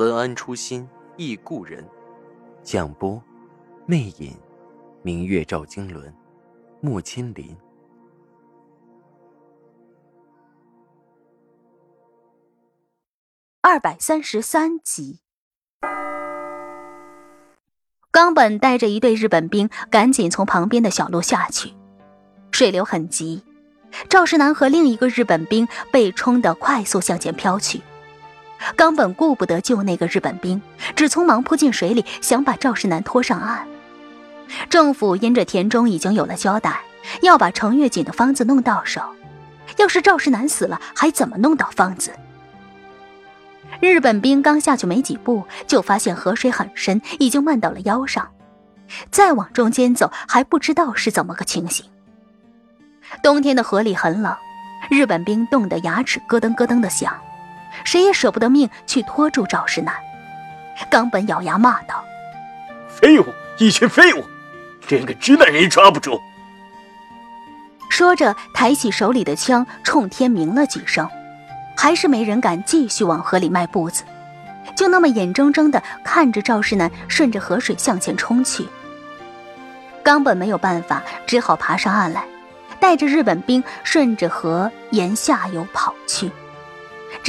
文安初心忆故人，蒋波，魅影，明月照经纶，木千林。二百三十三集，冈本带着一队日本兵赶紧从旁边的小路下去，水流很急，赵世南和另一个日本兵被冲得快速向前飘去。冈本顾不得救那个日本兵，只匆忙扑进水里，想把赵世南拖上岸。政府因着田中已经有了交代，要把程月锦的方子弄到手。要是赵世南死了，还怎么弄到方子？日本兵刚下去没几步，就发现河水很深，已经漫到了腰上。再往中间走，还不知道是怎么个情形。冬天的河里很冷，日本兵冻得牙齿咯噔咯噔的响。谁也舍不得命去拖住赵世南，冈本咬牙骂道：“废物，一群废物，连个直男人也抓不住！”说着，抬起手里的枪，冲天鸣了几声，还是没人敢继续往河里迈步子，就那么眼睁睁地看着赵世南顺着河水向前冲去。冈本没有办法，只好爬上岸来，带着日本兵顺着河沿下游跑去。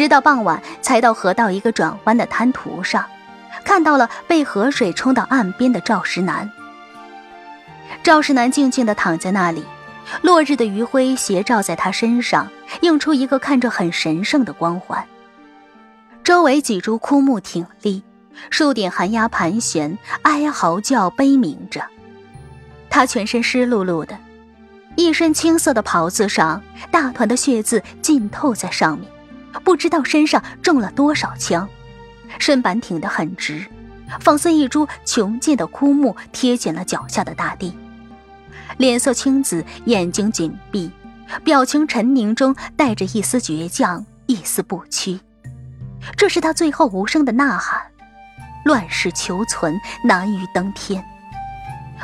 直到傍晚，才到河道一个转弯的滩涂上，看到了被河水冲到岸边的赵石南。赵石南静静地躺在那里，落日的余晖斜照在他身上，映出一个看着很神圣的光环。周围几株枯木挺立，树顶寒鸦盘旋，哀嚎叫悲鸣着。他全身湿漉漉的，一身青色的袍子上大团的血渍浸透在上面。不知道身上中了多少枪，身板挺得很直，仿似一株穷尽的枯木贴紧了脚下的大地。脸色青紫，眼睛紧闭，表情沉凝中带着一丝倔强，一丝不屈。这是他最后无声的呐喊：乱世求存，难于登天。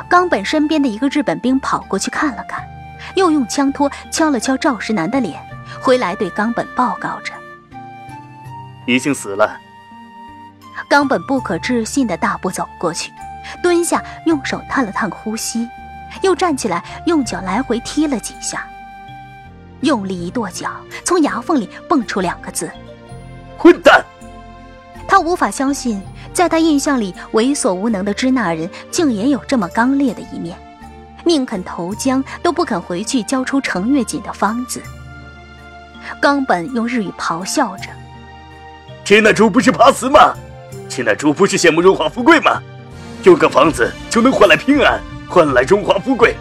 冈本身边的一个日本兵跑过去看了看，又用枪托敲了敲赵石南的脸，回来对冈本报告着。已经死了。冈本不可置信的大步走过去，蹲下，用手探了探呼吸，又站起来，用脚来回踢了几下，用力一跺脚，从牙缝里蹦出两个字：“混蛋！”他无法相信，在他印象里猥琐无能的支那人，竟也有这么刚烈的一面，宁肯投江，都不肯回去交出程月锦的方子。冈本用日语咆哮着。这那猪不是怕死吗？这那猪不是羡慕荣华富贵吗？有个房子就能换来平安，换来荣华富贵，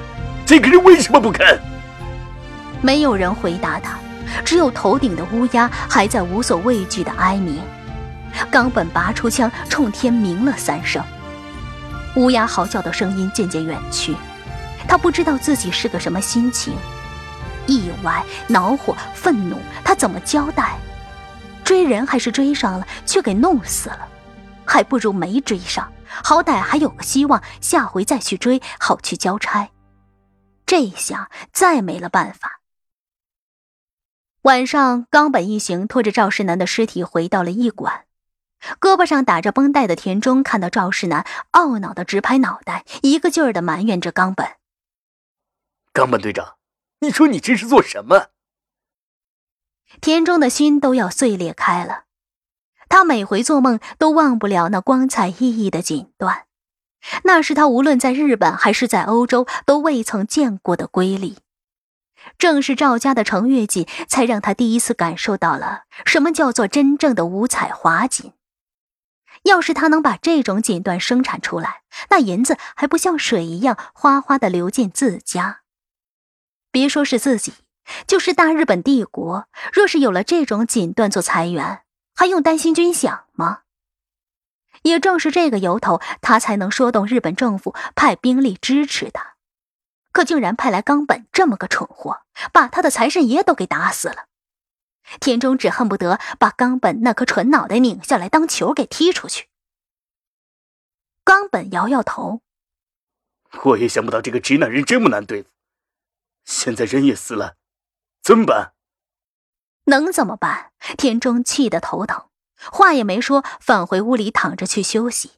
这个人为什么不肯？没有人回答他，只有头顶的乌鸦还在无所畏惧的哀鸣。冈本拔出枪，冲天鸣了三声，乌鸦嚎叫的声音渐渐远去。他不知道自己是个什么心情，意外、恼火、愤怒，他怎么交代？追人还是追上了，却给弄死了，还不如没追上，好歹还有个希望，下回再去追，好去交差。这下，再没了办法。晚上，冈本一行拖着赵世南的尸体回到了驿馆，胳膊上打着绷带的田中看到赵世南，懊恼的直拍脑袋，一个劲儿的埋怨着冈本：“冈本队长，你说你这是做什么？”田中的心都要碎裂开了，他每回做梦都忘不了那光彩熠熠的锦缎，那是他无论在日本还是在欧洲都未曾见过的瑰丽。正是赵家的程月锦，才让他第一次感受到了什么叫做真正的五彩华锦。要是他能把这种锦缎生产出来，那银子还不像水一样哗哗的流进自家。别说是自己。就是大日本帝国，若是有了这种锦缎做财源，还用担心军饷吗？也正是这个由头，他才能说动日本政府派兵力支持他。可竟然派来冈本这么个蠢货，把他的财神爷都给打死了。田中只恨不得把冈本那颗蠢脑袋拧下来当球给踢出去。冈本摇摇头，我也想不到这个直男人这么难对付。现在人也死了，怎么办？能怎么办？田中气得头疼，话也没说，返回屋里躺着去休息。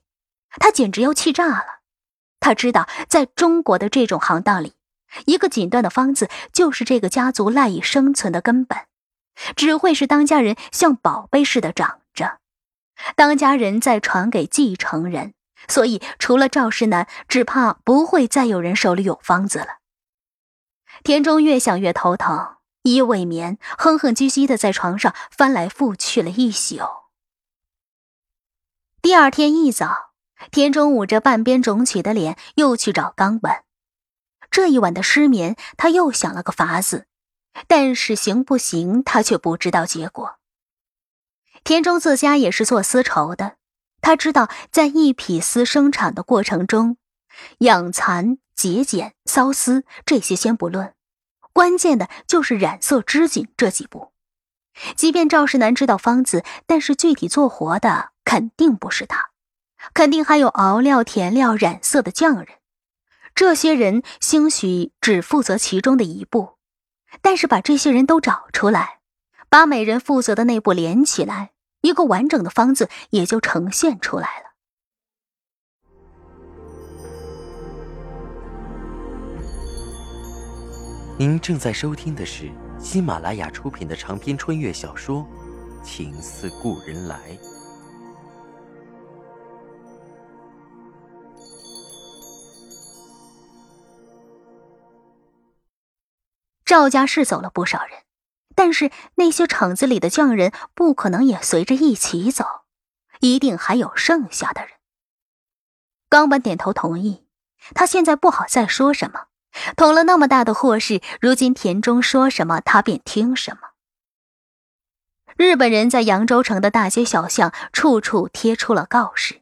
他简直要气炸了。他知道，在中国的这种行当里，一个锦缎的方子就是这个家族赖以生存的根本。只会是当家人像宝贝似的长着，当家人再传给继承人，所以除了赵世南，只怕不会再有人手里有方子了。田中越想越头疼，一未眠，哼哼唧唧的在床上翻来覆去了一宿。第二天一早，田中捂着半边肿起的脸，又去找冈本。这一晚的失眠，他又想了个法子。但是行不行，他却不知道结果。田中自家也是做丝绸的，他知道在一匹丝生产的过程中，养蚕、节茧、缫丝这些先不论，关键的就是染色、织锦这几步。即便赵世南知道方子，但是具体做活的肯定不是他，肯定还有熬料、填料、染色的匠人。这些人兴许只负责其中的一步。但是把这些人都找出来，把每人负责的那步连起来，一个完整的方子也就呈现出来了。您正在收听的是喜马拉雅出品的长篇穿越小说《情似故人来》。赵家是走了不少人，但是那些厂子里的匠人不可能也随着一起走，一定还有剩下的人。冈本点头同意，他现在不好再说什么，捅了那么大的祸事，如今田中说什么他便听什么。日本人在扬州城的大街小巷处处贴出了告示，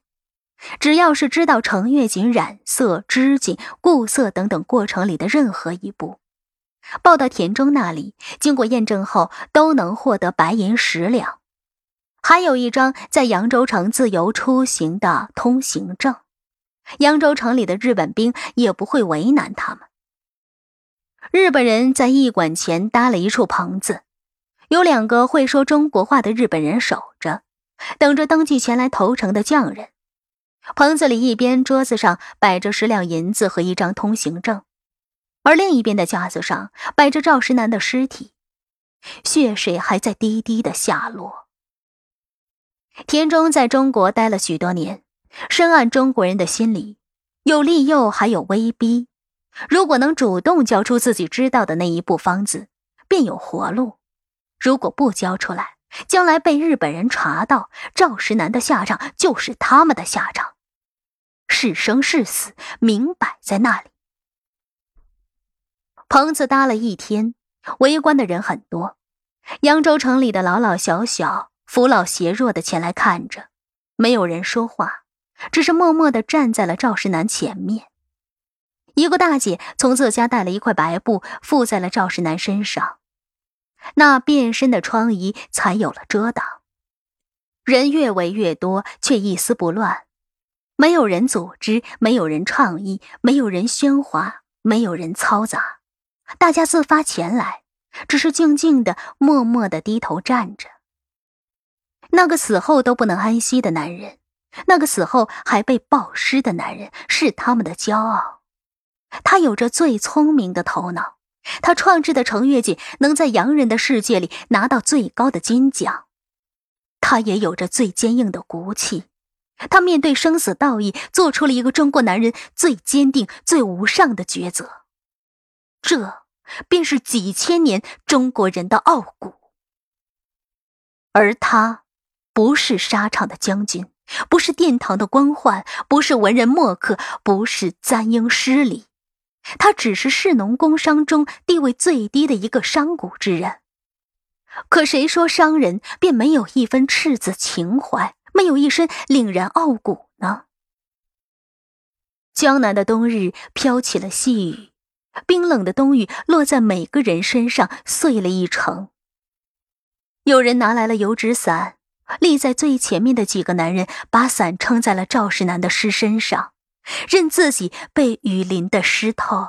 只要是知道程月锦染色、织锦、固色等等过程里的任何一步。报到田中那里，经过验证后都能获得白银十两，还有一张在扬州城自由出行的通行证。扬州城里的日本兵也不会为难他们。日本人在驿馆前搭了一处棚子，有两个会说中国话的日本人守着，等着登记前来投诚的匠人。棚子里一边桌子上摆着十两银子和一张通行证。而另一边的架子上摆着赵石南的尸体，血水还在滴滴的下落。田中在中国待了许多年，深谙中国人的心理，有利诱还有威逼。如果能主动交出自己知道的那一部方子，便有活路；如果不交出来，将来被日本人查到，赵石南的下场就是他们的下场，是生是死，明摆在那里。棚子搭了一天，围观的人很多。扬州城里的老老小小、扶老携弱的前来看着，没有人说话，只是默默的站在了赵石南前面。一个大姐从自家带了一块白布，覆在了赵世南身上，那变身的疮痍才有了遮挡。人越围越多，却一丝不乱，没有人组织，没有人倡议，没有人喧哗，没有人嘈杂。大家自发前来，只是静静的、默默的低头站着。那个死后都不能安息的男人，那个死后还被暴尸的男人，是他们的骄傲。他有着最聪明的头脑，他创制的程月锦能在洋人的世界里拿到最高的金奖。他也有着最坚硬的骨气，他面对生死道义，做出了一个中国男人最坚定、最无上的抉择。这便是几千年中国人的傲骨，而他不是沙场的将军，不是殿堂的官宦，不是文人墨客，不是簪缨诗礼，他只是士农工商中地位最低的一个商贾之人。可谁说商人便没有一分赤子情怀，没有一身凛然傲骨呢？江南的冬日飘起了细雨，冰冷的冬雨落在每个人身上，碎了一程。有人拿来了油纸伞，立在最前面的几个男人把伞撑在了赵世南的尸身上，任自己被雨淋得湿透。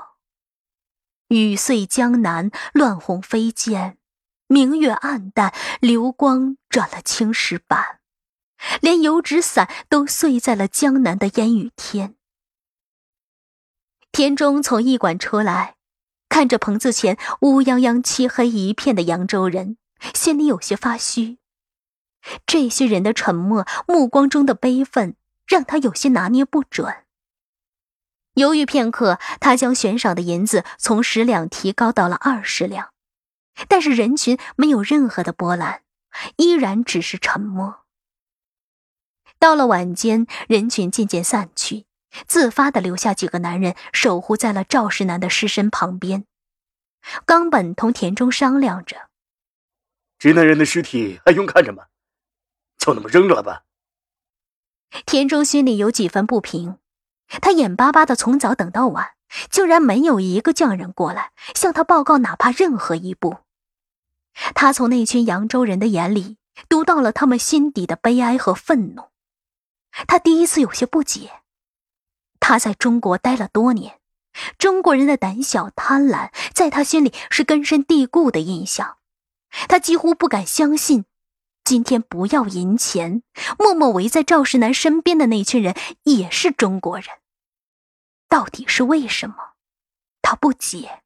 雨碎江南，乱红飞溅，明月暗淡，流光转了青石板，连油纸伞都碎在了江南的烟雨天。田中从驿馆出来，看着棚子前乌泱泱、漆黑一片的扬州人，心里有些发虚。这些人的沉默，目光中的悲愤，让他有些拿捏不准。犹豫片刻，他将悬赏的银子从十两提高到了二十两，但是人群没有任何的波澜，依然只是沉默。到了晚间，人群渐渐散去。自发的留下几个男人守护在了赵世南的尸身旁边。冈本同田中商量着：“直男人的尸体还用看着吗？就那么扔了吧。”田中心里有几分不平，他眼巴巴的从早等到晚，竟然没有一个匠人过来向他报告哪怕任何一步。他从那群扬州人的眼里读到了他们心底的悲哀和愤怒。他第一次有些不解。他在中国待了多年，中国人的胆小贪婪在他心里是根深蒂固的印象。他几乎不敢相信，今天不要银钱，默默围在赵世南身边的那群人也是中国人。到底是为什么？他不解。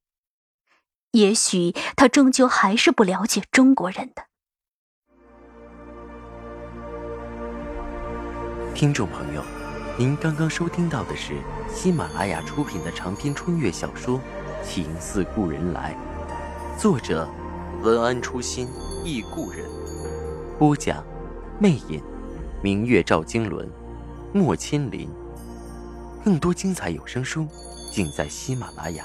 也许他终究还是不了解中国人的。听众朋友。您刚刚收听到的是喜马拉雅出品的长篇穿越小说《情似故人来》，作者文安初心忆故人，播讲魅影，明月照经纶，莫千林。更多精彩有声书，尽在喜马拉雅。